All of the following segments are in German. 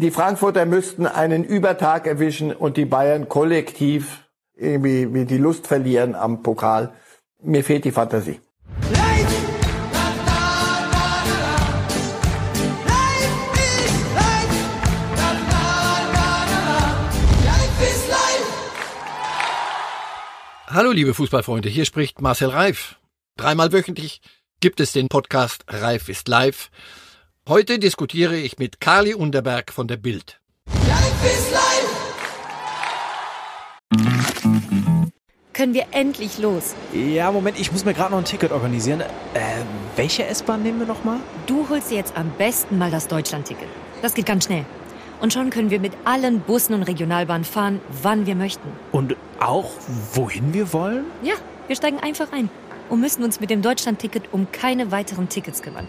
Die Frankfurter müssten einen Übertag erwischen und die Bayern kollektiv irgendwie wie die Lust verlieren am Pokal. Mir fehlt die Fantasie. Hallo liebe Fußballfreunde, hier spricht Marcel Reif. Dreimal wöchentlich gibt es den Podcast Reif ist live. Heute diskutiere ich mit Kali Unterberg von der Bild. Können wir endlich los? Ja, Moment, ich muss mir gerade noch ein Ticket organisieren. Äh, welche S-Bahn nehmen wir nochmal? Du holst dir jetzt am besten mal das Deutschland-Ticket. Das geht ganz schnell. Und schon können wir mit allen Bussen und Regionalbahnen fahren, wann wir möchten. Und auch wohin wir wollen? Ja, wir steigen einfach ein und müssen uns mit dem Deutschland-Ticket um keine weiteren Tickets kümmern.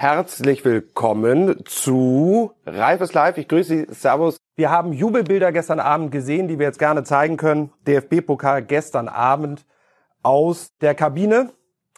Herzlich willkommen zu Reifes Live. Ich grüße Sie. Servus. Wir haben Jubelbilder gestern Abend gesehen, die wir jetzt gerne zeigen können. DFB-Pokal gestern Abend aus der Kabine.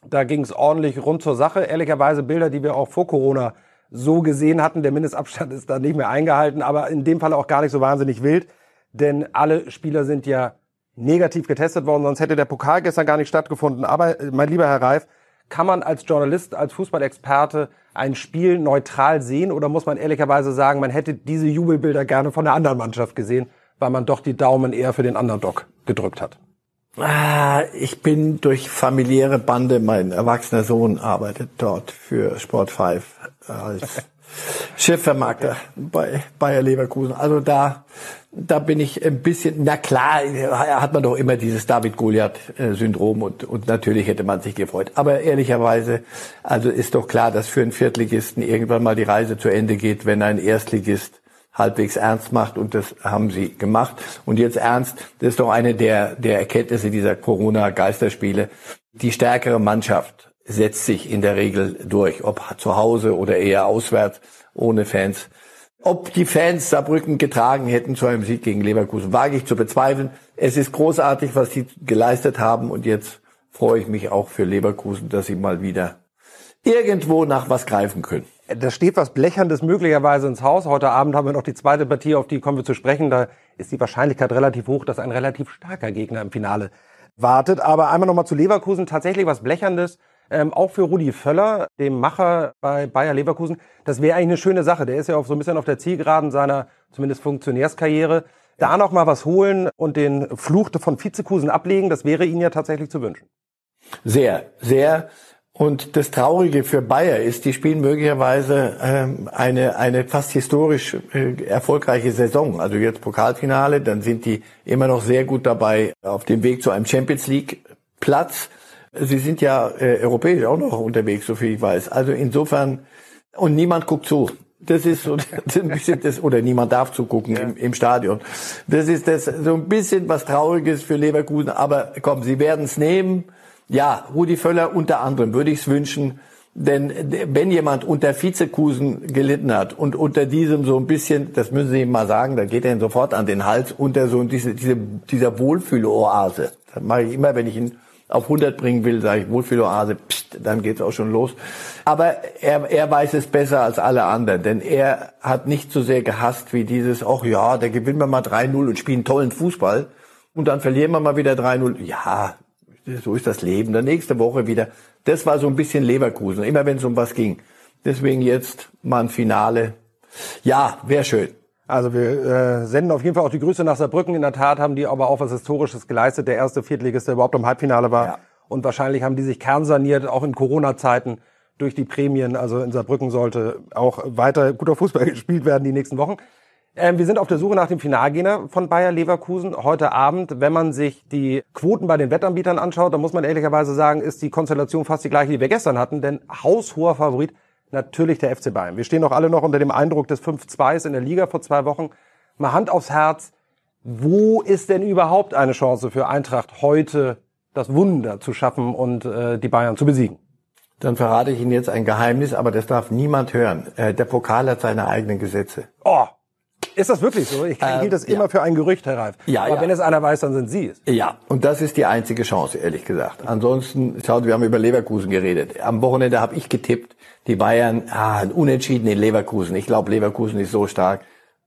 Da ging es ordentlich rund zur Sache. Ehrlicherweise Bilder, die wir auch vor Corona so gesehen hatten. Der Mindestabstand ist da nicht mehr eingehalten, aber in dem Fall auch gar nicht so wahnsinnig wild, denn alle Spieler sind ja negativ getestet worden, sonst hätte der Pokal gestern gar nicht stattgefunden. Aber äh, mein lieber Herr Reif, kann man als Journalist, als Fußballexperte ein Spiel neutral sehen oder muss man ehrlicherweise sagen, man hätte diese Jubelbilder gerne von der anderen Mannschaft gesehen, weil man doch die Daumen eher für den Underdog gedrückt hat? Ah, ich bin durch familiäre Bande, mein erwachsener Sohn arbeitet dort für Sport 5 als Chefvermarkter bei Bayer Leverkusen. Also da, da bin ich ein bisschen, na klar, hat man doch immer dieses David-Goliath-Syndrom und, und natürlich hätte man sich gefreut. Aber ehrlicherweise, also ist doch klar, dass für einen Viertligisten irgendwann mal die Reise zu Ende geht, wenn ein Erstligist halbwegs ernst macht und das haben sie gemacht. Und jetzt ernst, das ist doch eine der, der Erkenntnisse dieser Corona-Geisterspiele. Die stärkere Mannschaft setzt sich in der Regel durch, ob zu Hause oder eher auswärts, ohne Fans. Ob die Fans Saarbrücken getragen hätten zu einem Sieg gegen Leverkusen, wage ich zu bezweifeln. Es ist großartig, was sie geleistet haben und jetzt freue ich mich auch für Leverkusen, dass sie mal wieder irgendwo nach was greifen können. Da steht was Blecherndes möglicherweise ins Haus. Heute Abend haben wir noch die zweite Partie, auf die kommen wir zu sprechen. Da ist die Wahrscheinlichkeit relativ hoch, dass ein relativ starker Gegner im Finale wartet. Aber einmal nochmal zu Leverkusen. Tatsächlich was Blecherndes. Ähm, auch für Rudi Völler, dem Macher bei Bayer Leverkusen. Das wäre eigentlich eine schöne Sache. Der ist ja auch so ein bisschen auf der Zielgeraden seiner zumindest Funktionärskarriere. Da noch mal was holen und den Fluch von Vizekusen ablegen, das wäre Ihnen ja tatsächlich zu wünschen. Sehr, sehr. Und das Traurige für Bayer ist, die spielen möglicherweise ähm, eine, eine fast historisch äh, erfolgreiche Saison. Also jetzt Pokalfinale, dann sind die immer noch sehr gut dabei auf dem Weg zu einem Champions League Platz. Sie sind ja äh, europäisch auch noch unterwegs, so viel ich weiß. Also insofern, und niemand guckt zu. Das ist so ein bisschen das, oder niemand darf zugucken im, im Stadion. Das ist das so ein bisschen was Trauriges für Leverkusen. Aber komm, sie werden es nehmen. Ja, Rudi Völler unter anderem würde ich es wünschen. Denn wenn jemand unter Vizekusen gelitten hat und unter diesem so ein bisschen, das müssen Sie ihm mal sagen, da geht er ihn sofort an den Hals, unter so diese, diese, dieser Wohlfühloase. Das mache ich immer, wenn ich ihn auf 100 bringen will, sage ich Wohlfühloase, pst, dann geht's auch schon los. Aber er, er weiß es besser als alle anderen, denn er hat nicht so sehr gehasst wie dieses, ach ja, da gewinnen wir mal 3-0 und spielen tollen Fußball und dann verlieren wir mal wieder 3-0. Ja, so ist das Leben. Dann nächste Woche wieder. Das war so ein bisschen Leverkusen, immer wenn es um was ging. Deswegen jetzt mal ein Finale. Ja, wäre schön. Also wir äh, senden auf jeden Fall auch die Grüße nach Saarbrücken. In der Tat haben die aber auch was Historisches geleistet. Der erste Viertligist, der überhaupt im Halbfinale war. Ja. Und wahrscheinlich haben die sich kernsaniert, auch in Corona-Zeiten durch die Prämien. Also in Saarbrücken sollte auch weiter guter Fußball gespielt werden die nächsten Wochen. Ähm, wir sind auf der Suche nach dem Finalgegner von Bayer Leverkusen. Heute Abend, wenn man sich die Quoten bei den Wettanbietern anschaut, dann muss man ehrlicherweise sagen, ist die Konstellation fast die gleiche, die wir gestern hatten. Denn haushoher Favorit natürlich der FC Bayern. Wir stehen auch alle noch unter dem Eindruck des 5-2s in der Liga vor zwei Wochen. mal Hand aufs Herz, wo ist denn überhaupt eine Chance für Eintracht heute das Wunder zu schaffen und äh, die Bayern zu besiegen? Dann verrate ich Ihnen jetzt ein Geheimnis, aber das darf niemand hören. Äh, der Pokal hat seine eigenen Gesetze. Oh, ist das wirklich so? Ich Ähm, hielt das ja. immer für ein Gerücht, Herr Reif. Ja, Aber ja. wenn es einer weiß, dann sind Sie es. Ja, und das ist die einzige Chance, ehrlich gesagt. Ansonsten, schaut, wir haben über Leverkusen geredet. Am Wochenende habe ich getippt, die Bayern, ah, Unentschieden in Leverkusen. Ich glaube, Leverkusen ist so stark.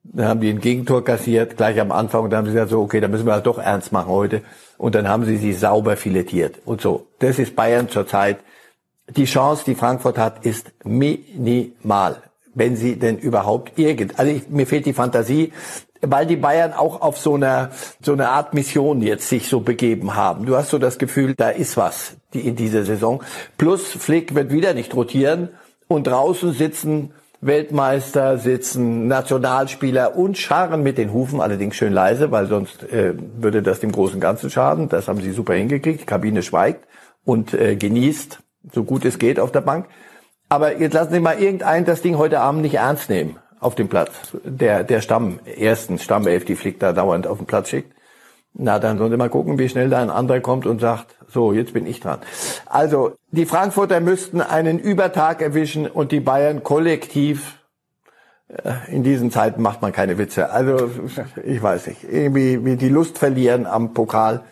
Dann haben die ein Gegentor kassiert, gleich am Anfang, und dann haben sie gesagt, so, okay, dann müssen wir halt doch ernst machen heute. Und dann haben sie sie sauber filetiert. Und so. Das ist Bayern zurzeit. Die Chance, die Frankfurt hat, ist minimal. Wenn sie denn überhaupt irgend, also ich, mir fehlt die Fantasie, weil die Bayern auch auf so einer, so eine Art Mission jetzt sich so begeben haben. Du hast so das Gefühl, da ist was die, in dieser Saison. Plus Flick wird wieder nicht rotieren und draußen sitzen Weltmeister, sitzen Nationalspieler und scharren mit den Hufen, allerdings schön leise, weil sonst äh, würde das dem großen Ganzen schaden. Das haben sie super hingekriegt. Die Kabine schweigt und äh, genießt, so gut es geht auf der Bank. Aber jetzt lassen Sie mal irgendeinen das Ding heute Abend nicht ernst nehmen auf dem Platz. Der, der Stamm, ersten Stammelf, die Flick da dauernd auf den Platz schickt. Na, dann sollen Sie mal gucken, wie schnell da ein anderer kommt und sagt, so, jetzt bin ich dran. Also, die Frankfurter müssten einen Übertag erwischen und die Bayern kollektiv, äh, in diesen Zeiten macht man keine Witze. Also, ich weiß nicht, irgendwie wie die Lust verlieren am Pokal.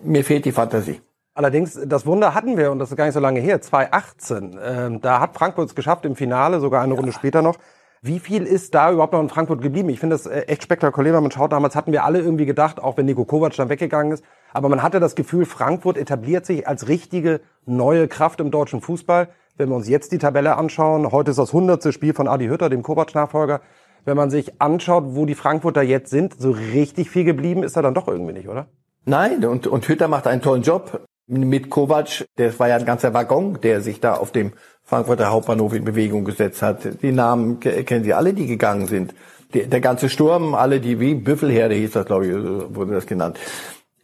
Mir fehlt die Fantasie. Allerdings, das Wunder hatten wir, und das ist gar nicht so lange her, 2018. Ähm, da hat Frankfurt es geschafft im Finale, sogar eine Runde später noch. Wie viel ist da überhaupt noch in Frankfurt geblieben? Ich finde das äh, echt spektakulär, wenn man schaut. Damals hatten wir alle irgendwie gedacht, auch wenn Nico Kovac dann weggegangen ist. Aber man hatte das Gefühl, Frankfurt etabliert sich als richtige neue Kraft im deutschen Fußball. Wenn wir uns jetzt die Tabelle anschauen, heute ist das hundertste Spiel von Adi Hütter, dem Kovac-Nachfolger. Wenn man sich anschaut, wo die Frankfurter jetzt sind, so richtig viel geblieben ist da dann doch irgendwie nicht, oder? Nein, und, und Hütter macht einen tollen Job mit Kovac. Das war ja ein ganzer Waggon, der sich da auf dem Frankfurter Hauptbahnhof in Bewegung gesetzt hat. Die Namen ke- kennen Sie alle, die gegangen sind. Der, der ganze Sturm, alle die wie Büffelherde hieß das, glaube ich, so wurde das genannt.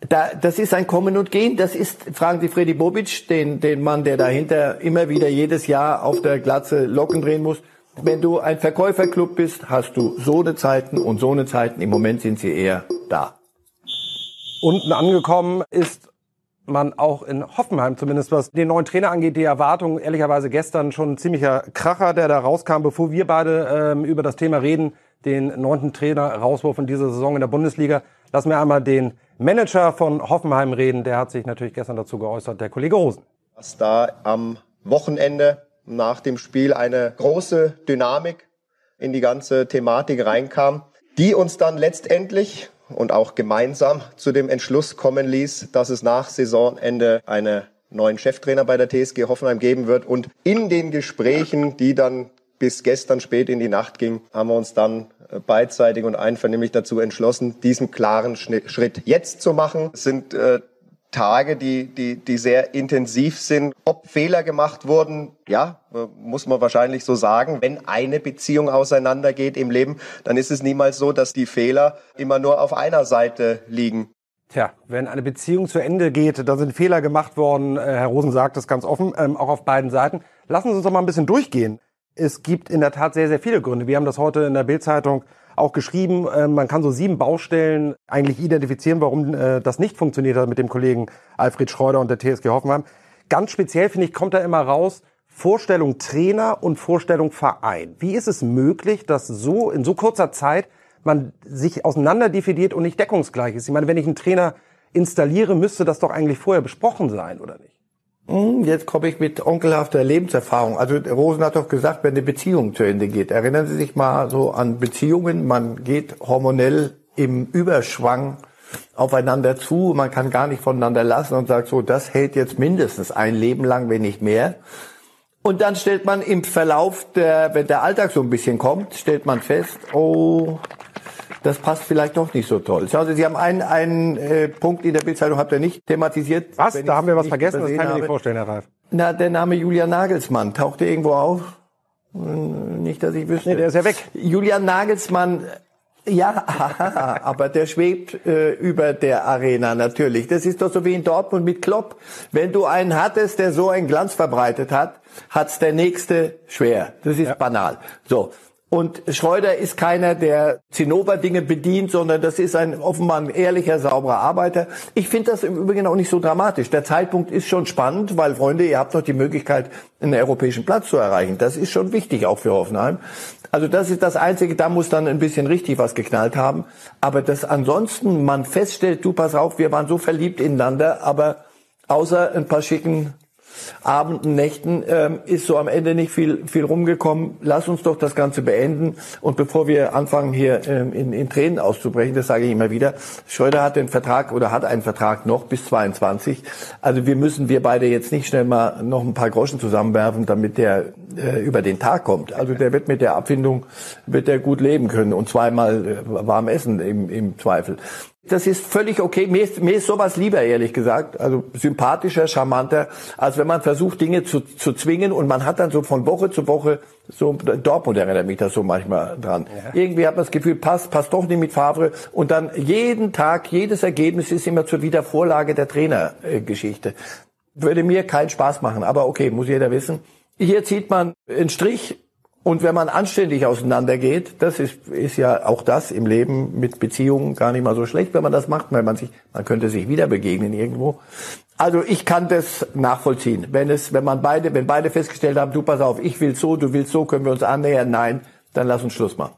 Da, das ist ein Kommen und Gehen. Das ist, fragen Sie Freddy Bobic, den, den Mann, der dahinter immer wieder jedes Jahr auf der Glatze Locken drehen muss. Wenn du ein Verkäuferclub bist, hast du so eine Zeiten und so eine Zeiten. Im Moment sind sie eher da. Unten angekommen ist man auch in Hoffenheim, zumindest was den neuen Trainer angeht. Die Erwartung, ehrlicherweise gestern schon ein ziemlicher Kracher, der da rauskam, bevor wir beide ähm, über das Thema reden, den neunten Trainer Rauswurf in dieser Saison in der Bundesliga. Lassen wir einmal den Manager von Hoffenheim reden. Der hat sich natürlich gestern dazu geäußert, der Kollege Rosen. dass da am Wochenende nach dem Spiel eine große Dynamik in die ganze Thematik reinkam, die uns dann letztendlich und auch gemeinsam zu dem Entschluss kommen ließ, dass es nach Saisonende einen neuen Cheftrainer bei der TSG Hoffenheim geben wird. Und in den Gesprächen, die dann bis gestern spät in die Nacht ging, haben wir uns dann äh, beidseitig und einvernehmlich dazu entschlossen, diesen klaren Schritt jetzt zu machen. Es sind äh, Tage, die, die, die sehr intensiv sind. Ob Fehler gemacht wurden, ja, muss man wahrscheinlich so sagen. Wenn eine Beziehung auseinandergeht im Leben, dann ist es niemals so, dass die Fehler immer nur auf einer Seite liegen. Tja, wenn eine Beziehung zu Ende geht, da sind Fehler gemacht worden. Äh, Herr Rosen sagt es ganz offen, ähm, auch auf beiden Seiten. Lassen Sie uns doch mal ein bisschen durchgehen. Es gibt in der Tat sehr, sehr viele Gründe. Wir haben das heute in der Bildzeitung auch geschrieben. Äh, man kann so sieben Baustellen eigentlich identifizieren, warum äh, das nicht funktioniert hat mit dem Kollegen Alfred Schreuder und der TSG Hoffenheim. Ganz speziell, finde ich, kommt da immer raus, Vorstellung Trainer und Vorstellung Verein. Wie ist es möglich, dass so in so kurzer Zeit man sich auseinanderdefiniert und nicht deckungsgleich ist? Ich meine, wenn ich einen Trainer installiere, müsste das doch eigentlich vorher besprochen sein, oder nicht? Hm, Jetzt komme ich mit onkelhafter Lebenserfahrung. Also Rosen hat doch gesagt, wenn eine Beziehung zu Ende geht. Erinnern Sie sich mal so an Beziehungen. Man geht hormonell im Überschwang aufeinander zu. Man kann gar nicht voneinander lassen und sagt so, das hält jetzt mindestens ein Leben lang, wenn nicht mehr. Und dann stellt man im Verlauf der, wenn der Alltag so ein bisschen kommt, stellt man fest, oh, das passt vielleicht doch nicht so toll. Schauen Sie, Sie haben einen, einen äh, Punkt in der Bildzeitung, habt ihr nicht thematisiert. Was? Da haben wir was vergessen, das kann ich mir nicht vorstellen, Herr Reif. Na, der Name Julian Nagelsmann tauchte irgendwo auf. Nicht, dass ich wüsste. Nee, der ist ja weg. Julian Nagelsmann, ja, aber der schwebt äh, über der Arena natürlich. Das ist doch so wie in Dortmund mit Klopp. Wenn du einen hattest, der so einen Glanz verbreitet hat, hat's der nächste schwer. Das ist banal. So. Und Schreuder ist keiner, der Zinnober-Dinge bedient, sondern das ist ein offenbar ein ehrlicher, sauberer Arbeiter. Ich finde das im Übrigen auch nicht so dramatisch. Der Zeitpunkt ist schon spannend, weil, Freunde, ihr habt noch die Möglichkeit, einen europäischen Platz zu erreichen. Das ist schon wichtig, auch für Hoffenheim. Also das ist das Einzige, da muss dann ein bisschen richtig was geknallt haben. Aber dass ansonsten man feststellt, du pass auf, wir waren so verliebt ineinander, aber außer ein paar schicken Abenden, Nächten ähm, ist so am Ende nicht viel, viel rumgekommen. Lass uns doch das Ganze beenden. Und bevor wir anfangen, hier ähm, in, in Tränen auszubrechen, das sage ich immer wieder, Schröder hat den Vertrag oder hat einen Vertrag noch bis 22. Also wir müssen, wir beide jetzt nicht schnell mal noch ein paar Groschen zusammenwerfen, damit der äh, über den Tag kommt. Also der wird mit der Abfindung, wird der gut leben können und zweimal äh, warm essen im, im Zweifel. Das ist völlig okay. Mir ist, mir ist sowas lieber, ehrlich gesagt. Also sympathischer, charmanter, als wenn man versucht, Dinge zu, zu zwingen und man hat dann so von Woche zu Woche so, Dortmund erinnert mich das so manchmal dran. Ja. Irgendwie hat man das Gefühl, passt, passt doch nicht mit Favre. Und dann jeden Tag, jedes Ergebnis ist immer zur Wiedervorlage der Trainergeschichte. Würde mir keinen Spaß machen, aber okay, muss jeder wissen. Hier zieht man einen Strich und wenn man anständig auseinandergeht, das ist, ist ja auch das im Leben mit Beziehungen gar nicht mal so schlecht, wenn man das macht, weil man sich, man könnte sich wieder begegnen irgendwo. Also ich kann das nachvollziehen. Wenn es, wenn man beide, wenn beide festgestellt haben, du pass auf, ich will so, du willst so, können wir uns annähern, nein, dann lass uns Schluss machen.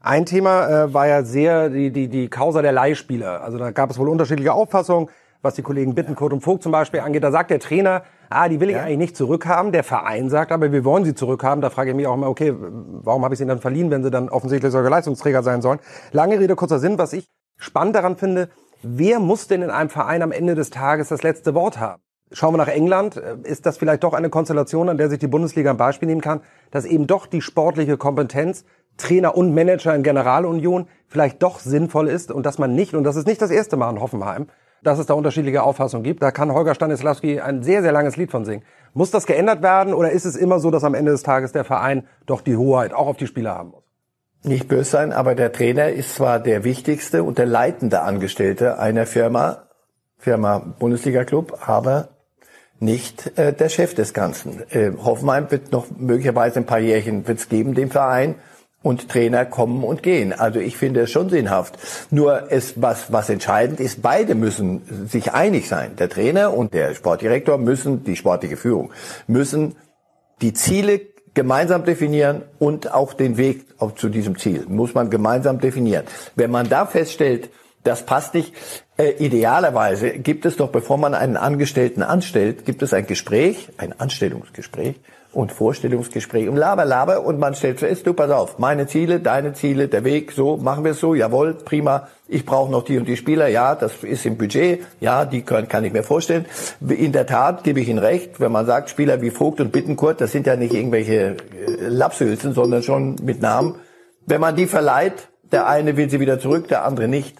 Ein Thema äh, war ja sehr die, die, die Causa der Leihspieler. Also da gab es wohl unterschiedliche Auffassungen, was die Kollegen Bittenkurt und Vogt zum Beispiel angeht. Da sagt der Trainer, ah, die will ich ja. eigentlich nicht zurückhaben. Der Verein sagt aber, wir wollen sie zurückhaben. Da frage ich mich auch immer, okay, warum habe ich sie dann verliehen, wenn sie dann offensichtlich solche Leistungsträger sein sollen? Lange Rede, kurzer Sinn. Was ich spannend daran finde, wer muss denn in einem Verein am Ende des Tages das letzte Wort haben? Schauen wir nach England, ist das vielleicht doch eine Konstellation, an der sich die Bundesliga ein Beispiel nehmen kann, dass eben doch die sportliche Kompetenz Trainer und Manager in Generalunion vielleicht doch sinnvoll ist und dass man nicht, und das ist nicht das erste Mal in Hoffenheim, dass es da unterschiedliche Auffassungen gibt. Da kann Holger Stanislawski ein sehr, sehr langes Lied von singen. Muss das geändert werden oder ist es immer so, dass am Ende des Tages der Verein doch die Hoheit auch auf die Spieler haben muss? Nicht böse sein, aber der Trainer ist zwar der wichtigste und der leitende Angestellte einer Firma, Firma Bundesliga Club, aber nicht äh, der Chef des Ganzen. Äh, Hoffenheim wird noch möglicherweise ein paar Jährchen wird's geben, dem Verein und Trainer kommen und gehen. Also ich finde es schon sinnhaft. Nur es, was, was entscheidend ist, beide müssen sich einig sein. Der Trainer und der Sportdirektor müssen, die sportliche Führung, müssen die Ziele gemeinsam definieren und auch den Weg zu diesem Ziel muss man gemeinsam definieren. Wenn man da feststellt, das passt nicht, äh, idealerweise gibt es doch, bevor man einen Angestellten anstellt, gibt es ein Gespräch, ein Anstellungsgespräch, und Vorstellungsgespräch und Laber, Laber und man stellt fest, du pass auf, meine Ziele, deine Ziele, der Weg, so, machen wir es so, jawohl, prima, ich brauche noch die und die Spieler, ja, das ist im Budget, ja, die können, kann ich mir vorstellen. In der Tat gebe ich Ihnen recht, wenn man sagt, Spieler wie Vogt und Bittenkurt, das sind ja nicht irgendwelche äh, Lapshülsen, sondern schon mit Namen. Wenn man die verleiht, der eine will sie wieder zurück, der andere nicht,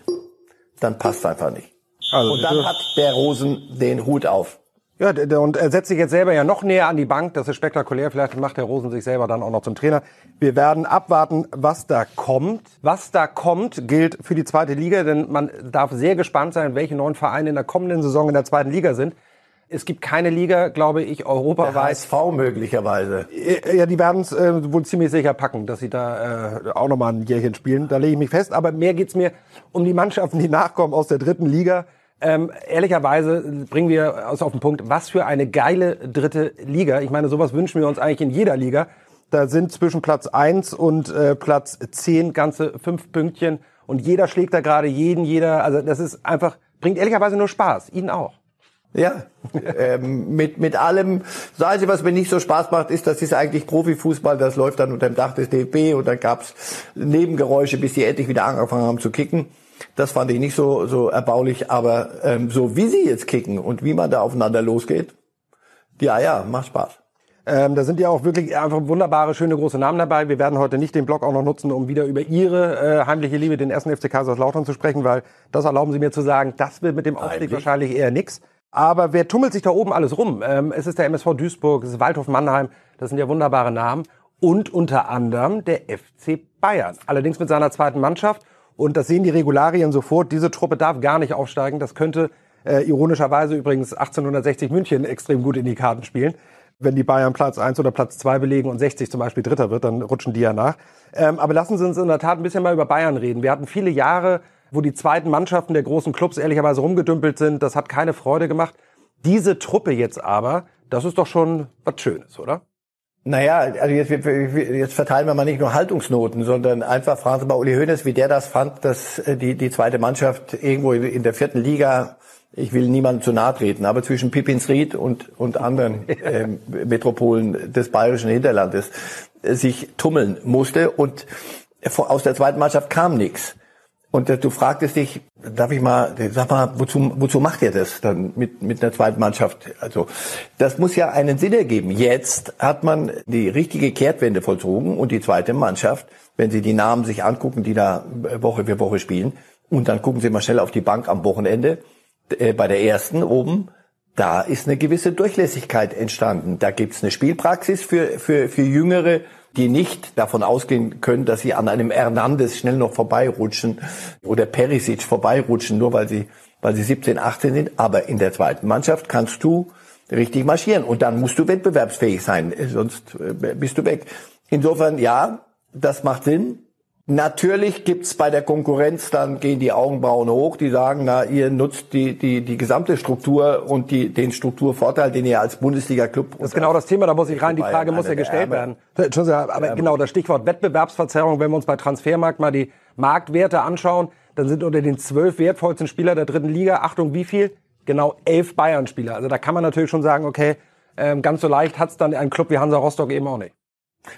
dann passt einfach nicht. Also, und dann hat der Rosen den Hut auf. Ja, und er setzt sich jetzt selber ja noch näher an die Bank. Das ist spektakulär. Vielleicht macht der Rosen sich selber dann auch noch zum Trainer. Wir werden abwarten, was da kommt. Was da kommt, gilt für die zweite Liga, denn man darf sehr gespannt sein, welche neuen Vereine in der kommenden Saison in der zweiten Liga sind. Es gibt keine Liga, glaube ich, europaweit. Der HSV möglicherweise. Ja, die werden es äh, wohl ziemlich sicher packen, dass sie da äh, auch nochmal ein Jährchen spielen. Da lege ich mich fest. Aber mehr geht's mir um die Mannschaften, die nachkommen aus der dritten Liga. Ähm, ehrlicherweise bringen wir aus auf den Punkt, was für eine geile dritte Liga. Ich meine, sowas wünschen wir uns eigentlich in jeder Liga. Da sind zwischen Platz eins und äh, Platz zehn ganze fünf Pünktchen und jeder schlägt da gerade jeden, jeder, also das ist einfach, bringt ehrlicherweise nur Spaß. Ihnen auch. Ja, ähm, mit, mit allem. Das Einzige, was mir nicht so Spaß macht, ist, das ist eigentlich Profifußball, das läuft dann unter dem Dach des DFB und dann gab's Nebengeräusche, bis die endlich wieder angefangen haben zu kicken. Das fand ich nicht so, so erbaulich, aber ähm, so wie sie jetzt kicken und wie man da aufeinander losgeht, ja, ja, macht Spaß. Ähm, da sind ja auch wirklich einfach wunderbare, schöne große Namen dabei. Wir werden heute nicht den Blog auch noch nutzen, um wieder über Ihre äh, heimliche Liebe, den ersten FC Kaiserslautern zu sprechen, weil das erlauben Sie mir zu sagen, das wird mit dem Aufstieg wahrscheinlich eher nix. Aber wer tummelt sich da oben alles rum? Ähm, es ist der MSV Duisburg, es ist Waldhof Mannheim, das sind ja wunderbare Namen. Und unter anderem der FC Bayern. Allerdings mit seiner zweiten Mannschaft. Und das sehen die Regularien sofort. Diese Truppe darf gar nicht aufsteigen. Das könnte äh, ironischerweise übrigens 1860 München extrem gut in die Karten spielen. wenn die Bayern Platz 1 oder Platz 2 belegen und 60 zum Beispiel Dritter wird, dann rutschen die ja nach. Ähm, aber lassen Sie uns in der Tat ein bisschen mal über Bayern reden. Wir hatten viele Jahre, wo die zweiten Mannschaften der großen Clubs ehrlicherweise rumgedümpelt sind. Das hat keine Freude gemacht. Diese Truppe jetzt aber, das ist doch schon was Schönes, oder? Naja, also jetzt, jetzt verteilen wir mal nicht nur Haltungsnoten, sondern einfach fragen Sie mal Uli Hoeneß, wie der das fand, dass äh, die, die zweite Mannschaft irgendwo in der vierten Liga, ich will niemandem zu nahe treten, aber zwischen Pippinsried und, und anderen äh, Metropolen des bayerischen Hinterlandes äh, sich tummeln musste und aus der zweiten Mannschaft kam nichts. Und du fragtest dich, darf ich mal, sag mal, wozu, wozu macht ihr das dann mit, mit einer zweiten Mannschaft? Also, das muss ja einen Sinn ergeben. Jetzt hat man die richtige Kehrtwende vollzogen und die zweite Mannschaft, wenn Sie die Namen sich angucken, die da Woche für Woche spielen, und dann gucken Sie mal schnell auf die Bank am Wochenende, äh, bei der ersten oben, da ist eine gewisse Durchlässigkeit entstanden. Da gibt's eine Spielpraxis für, für, für jüngere die nicht davon ausgehen können, dass sie an einem Hernandez schnell noch vorbeirutschen oder Perisic vorbeirutschen, nur weil sie, weil sie 17, 18 sind. Aber in der zweiten Mannschaft kannst du richtig marschieren und dann musst du wettbewerbsfähig sein, sonst äh, bist du weg. Insofern, ja, das macht Sinn. Natürlich gibt's bei der Konkurrenz, dann gehen die Augenbrauen hoch, die sagen, na, ihr nutzt die, die, die gesamte Struktur und die, den Strukturvorteil, den ihr als Bundesliga-Club... Das ist genau das Thema, da muss ich rein, die Frage muss ja gestellt werden. Entschuldigung, aber genau, das Stichwort Wettbewerbsverzerrung, wenn wir uns bei Transfermarkt mal die Marktwerte anschauen, dann sind unter den zwölf wertvollsten Spieler der dritten Liga, Achtung, wie viel? Genau elf Bayern-Spieler. Also da kann man natürlich schon sagen, okay, ähm, ganz so leicht hat's dann ein Club wie Hansa Rostock eben auch nicht.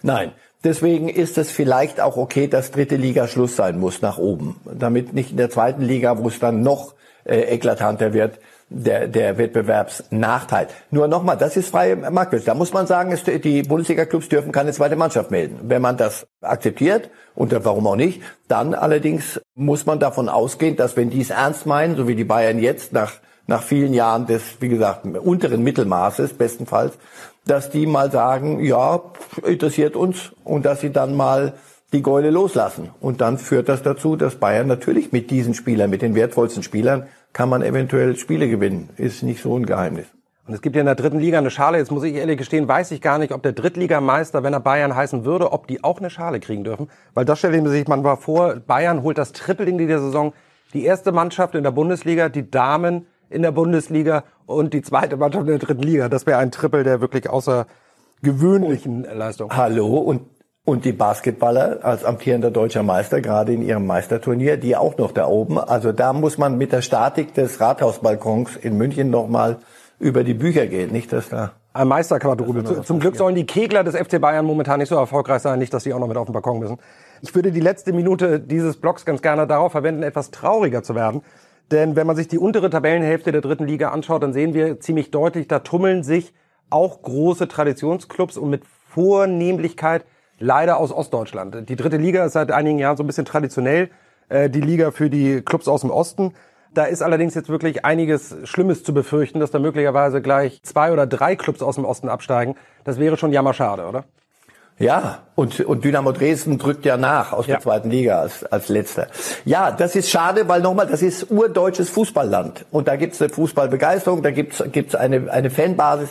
Nein, Deswegen ist es vielleicht auch okay, dass dritte Liga Schluss sein muss nach oben, damit nicht in der zweiten Liga, wo es dann noch äh, eklatanter wird, der, der Wettbewerbsnachteil. Nur nochmal, das ist freie Marktwirtschaft. Da muss man sagen, es, die Bundesliga-Clubs dürfen keine zweite Mannschaft melden. Wenn man das akzeptiert, und warum auch nicht, dann allerdings muss man davon ausgehen, dass wenn die es ernst meinen, so wie die Bayern jetzt nach, nach vielen Jahren des, wie gesagt, unteren Mittelmaßes bestenfalls, dass die mal sagen, ja, interessiert uns und dass sie dann mal die Gäule loslassen. Und dann führt das dazu, dass Bayern natürlich mit diesen Spielern, mit den wertvollsten Spielern, kann man eventuell Spiele gewinnen. Ist nicht so ein Geheimnis. Und es gibt ja in der dritten Liga eine Schale. Jetzt muss ich ehrlich gestehen, weiß ich gar nicht, ob der Drittligameister, wenn er Bayern heißen würde, ob die auch eine Schale kriegen dürfen. Weil das stelle ich mir sich manchmal vor, Bayern holt das Triple in dieser Saison. Die erste Mannschaft in der Bundesliga, die Damen in der Bundesliga und die zweite Mannschaft in der dritten Liga. Das wäre ein Triple der wirklich außergewöhnlichen Leistung. Hallo und und die Basketballer als amtierender deutscher Meister, gerade in ihrem Meisterturnier, die auch noch da oben. Also da muss man mit der Statik des Rathausbalkons in München nochmal über die Bücher gehen. Nicht, dass da ein Meisterquadruple. Zum Glück sollen die Kegler des FC Bayern momentan nicht so erfolgreich sein, nicht, dass sie auch noch mit auf den Balkon müssen. Ich würde die letzte Minute dieses Blogs ganz gerne darauf verwenden, etwas trauriger zu werden. Denn wenn man sich die untere Tabellenhälfte der dritten Liga anschaut, dann sehen wir ziemlich deutlich, da tummeln sich auch große Traditionsclubs und mit Vornehmlichkeit leider aus Ostdeutschland. Die dritte Liga ist seit einigen Jahren so ein bisschen traditionell äh, die Liga für die Clubs aus dem Osten. Da ist allerdings jetzt wirklich einiges Schlimmes zu befürchten, dass da möglicherweise gleich zwei oder drei Clubs aus dem Osten absteigen. Das wäre schon jammerschade, oder? Ja, und, und Dynamo Dresden drückt ja nach aus ja. der zweiten Liga als, als letzter. Ja, das ist schade, weil nochmal, das ist urdeutsches Fußballland. Und da gibt's eine Fußballbegeisterung, da gibt's gibt's eine, eine Fanbasis.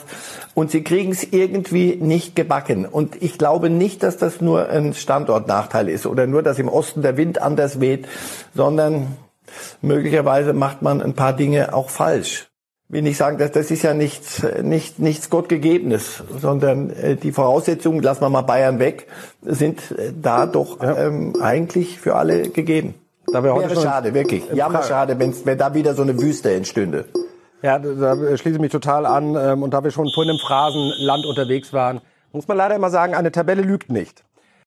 Und sie kriegen es irgendwie nicht gebacken. Und ich glaube nicht, dass das nur ein Standortnachteil ist oder nur, dass im Osten der Wind anders weht, sondern möglicherweise macht man ein paar Dinge auch falsch will nicht sagen, dass das ist ja nichts, nicht, nichts Gottgegebenes, sondern äh, die Voraussetzungen, lassen wir mal Bayern weg, sind äh, da doch ja. ähm, eigentlich für alle gegeben. Da wäre heute Wäre schade, wirklich. Jammer schade, wenn, wenn da wieder so eine Wüste entstünde. Ja, da schließe ich mich total an. Ähm, und da wir schon vorhin im Phrasenland unterwegs waren, muss man leider immer sagen, eine Tabelle lügt nicht.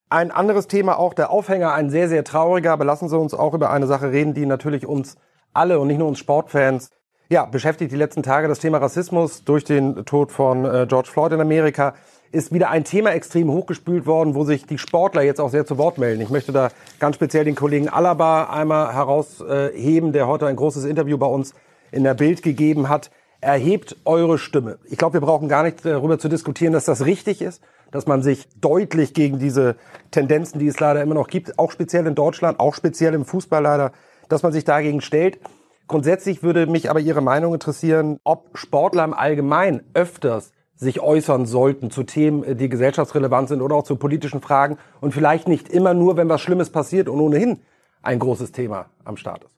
Ein anderes Thema auch, der Aufhänger, ein sehr, sehr trauriger, aber lassen Sie uns auch über eine Sache reden, die natürlich uns alle und nicht nur uns Sportfans ja, beschäftigt die letzten Tage das Thema Rassismus durch den Tod von äh, George Floyd in Amerika. Ist wieder ein Thema extrem hochgespült worden, wo sich die Sportler jetzt auch sehr zu Wort melden. Ich möchte da ganz speziell den Kollegen Alaba einmal herausheben, der heute ein großes Interview bei uns in der Bild gegeben hat. Erhebt eure Stimme. Ich glaube, wir brauchen gar nicht darüber zu diskutieren, dass das richtig ist, dass man sich deutlich gegen diese Tendenzen, die es leider immer noch gibt, auch speziell in Deutschland, auch speziell im Fußball leider, dass man sich dagegen stellt. Grundsätzlich würde mich aber Ihre Meinung interessieren, ob Sportler im Allgemeinen öfters sich äußern sollten zu Themen, die gesellschaftsrelevant sind oder auch zu politischen Fragen und vielleicht nicht immer nur, wenn was Schlimmes passiert und ohnehin ein großes Thema am Start ist.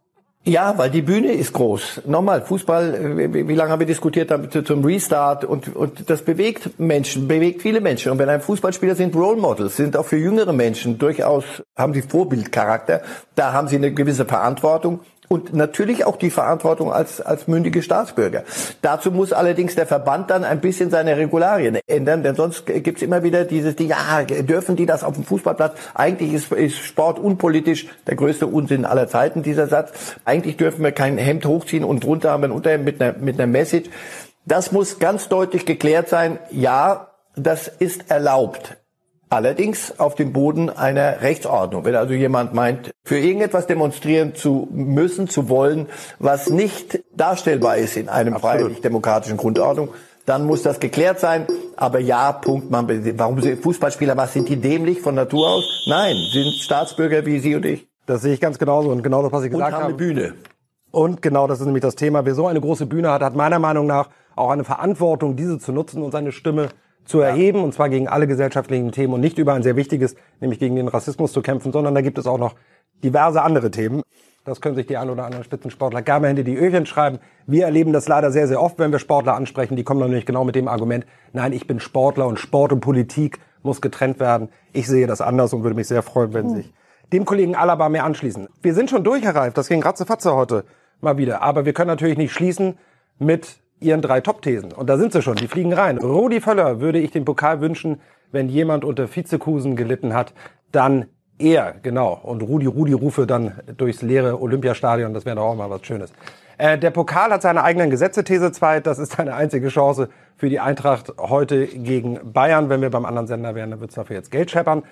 Ja, weil die Bühne ist groß. Nochmal, Fußball, wie, wie lange haben wir diskutiert zum Restart und, und das bewegt Menschen, bewegt viele Menschen. Und wenn ein Fußballspieler sind Role Models, sind auch für jüngere Menschen durchaus, haben sie Vorbildcharakter, da haben sie eine gewisse Verantwortung und natürlich auch die Verantwortung als, als mündige Staatsbürger. Dazu muss allerdings der Verband dann ein bisschen seine Regularien ändern, denn sonst gibt's immer wieder dieses, die, ja, dürfen die das auf dem Fußballplatz? Eigentlich ist, ist Sport unpolitisch, der größte Unsinn aller Zeiten, dieser Satz. Eigentlich dürfen wir kein Hemd hochziehen und drunter haben wir ein Unterhemd mit einer, mit einer Message. Das muss ganz deutlich geklärt sein. Ja, das ist erlaubt. Allerdings auf dem Boden einer Rechtsordnung. Wenn also jemand meint, für irgendetwas demonstrieren zu müssen, zu wollen, was nicht darstellbar ist in einem freiheitlich-demokratischen Grundordnung, dann muss das geklärt sein. Aber ja, Punkt. Man, warum sind Fußballspieler, was sind die dämlich von Natur aus? Nein, sind Staatsbürger wie Sie und ich. Das sehe ich ganz genauso und genau das, was ich gesagt und haben habe. eine Bühne. Und genau das ist nämlich das Thema. Wer so eine große Bühne hat, hat meiner Meinung nach auch eine Verantwortung, diese zu nutzen und seine Stimme zu erheben, und zwar gegen alle gesellschaftlichen Themen und nicht über ein sehr wichtiges, nämlich gegen den Rassismus zu kämpfen, sondern da gibt es auch noch diverse andere Themen. Das können sich die ein oder anderen Spitzensportler gerne hinter die Öhrchen schreiben. Wir erleben das leider sehr, sehr oft, wenn wir Sportler ansprechen. Die kommen dann nämlich genau mit dem Argument, nein, ich bin Sportler und Sport und Politik muss getrennt werden. Ich sehe das anders und würde mich sehr freuen, wenn sich dem Kollegen Alaba mehr anschließen. Wir sind schon durchgereift, das ging ratzefatze heute mal wieder. Aber wir können natürlich nicht schließen mit ihren drei Top-Thesen. Und da sind sie schon, die fliegen rein. Rudi Völler würde ich den Pokal wünschen, wenn jemand unter Vizekusen gelitten hat, dann er, genau. Und Rudi Rudi rufe dann durchs leere Olympiastadion, das wäre doch auch mal was Schönes. Äh, der Pokal hat seine eigenen Gesetze, These 2. Das ist eine einzige Chance für die Eintracht heute gegen Bayern. Wenn wir beim anderen Sender wären, dann wird's dafür jetzt Geld scheppern.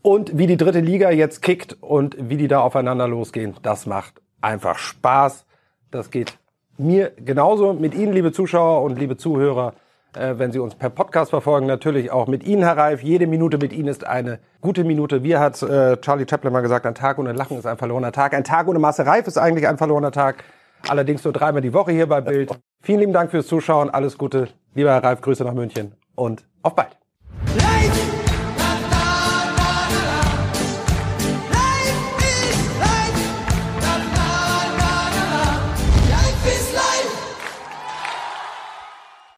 Und wie die dritte Liga jetzt kickt und wie die da aufeinander losgehen, das macht einfach Spaß. Das geht mir genauso mit Ihnen, liebe Zuschauer und liebe Zuhörer, äh, wenn Sie uns per Podcast verfolgen, natürlich auch mit Ihnen, Herr Reif. Jede Minute mit Ihnen ist eine gute Minute. Wie hat äh, Charlie Chaplin mal gesagt, ein Tag ohne Lachen ist ein verlorener Tag. Ein Tag ohne Masse Reif ist eigentlich ein verlorener Tag. Allerdings nur dreimal die Woche hier bei Bild. Vielen lieben Dank fürs Zuschauen. Alles Gute. Lieber Herr Reif, Grüße nach München und auf bald. Life!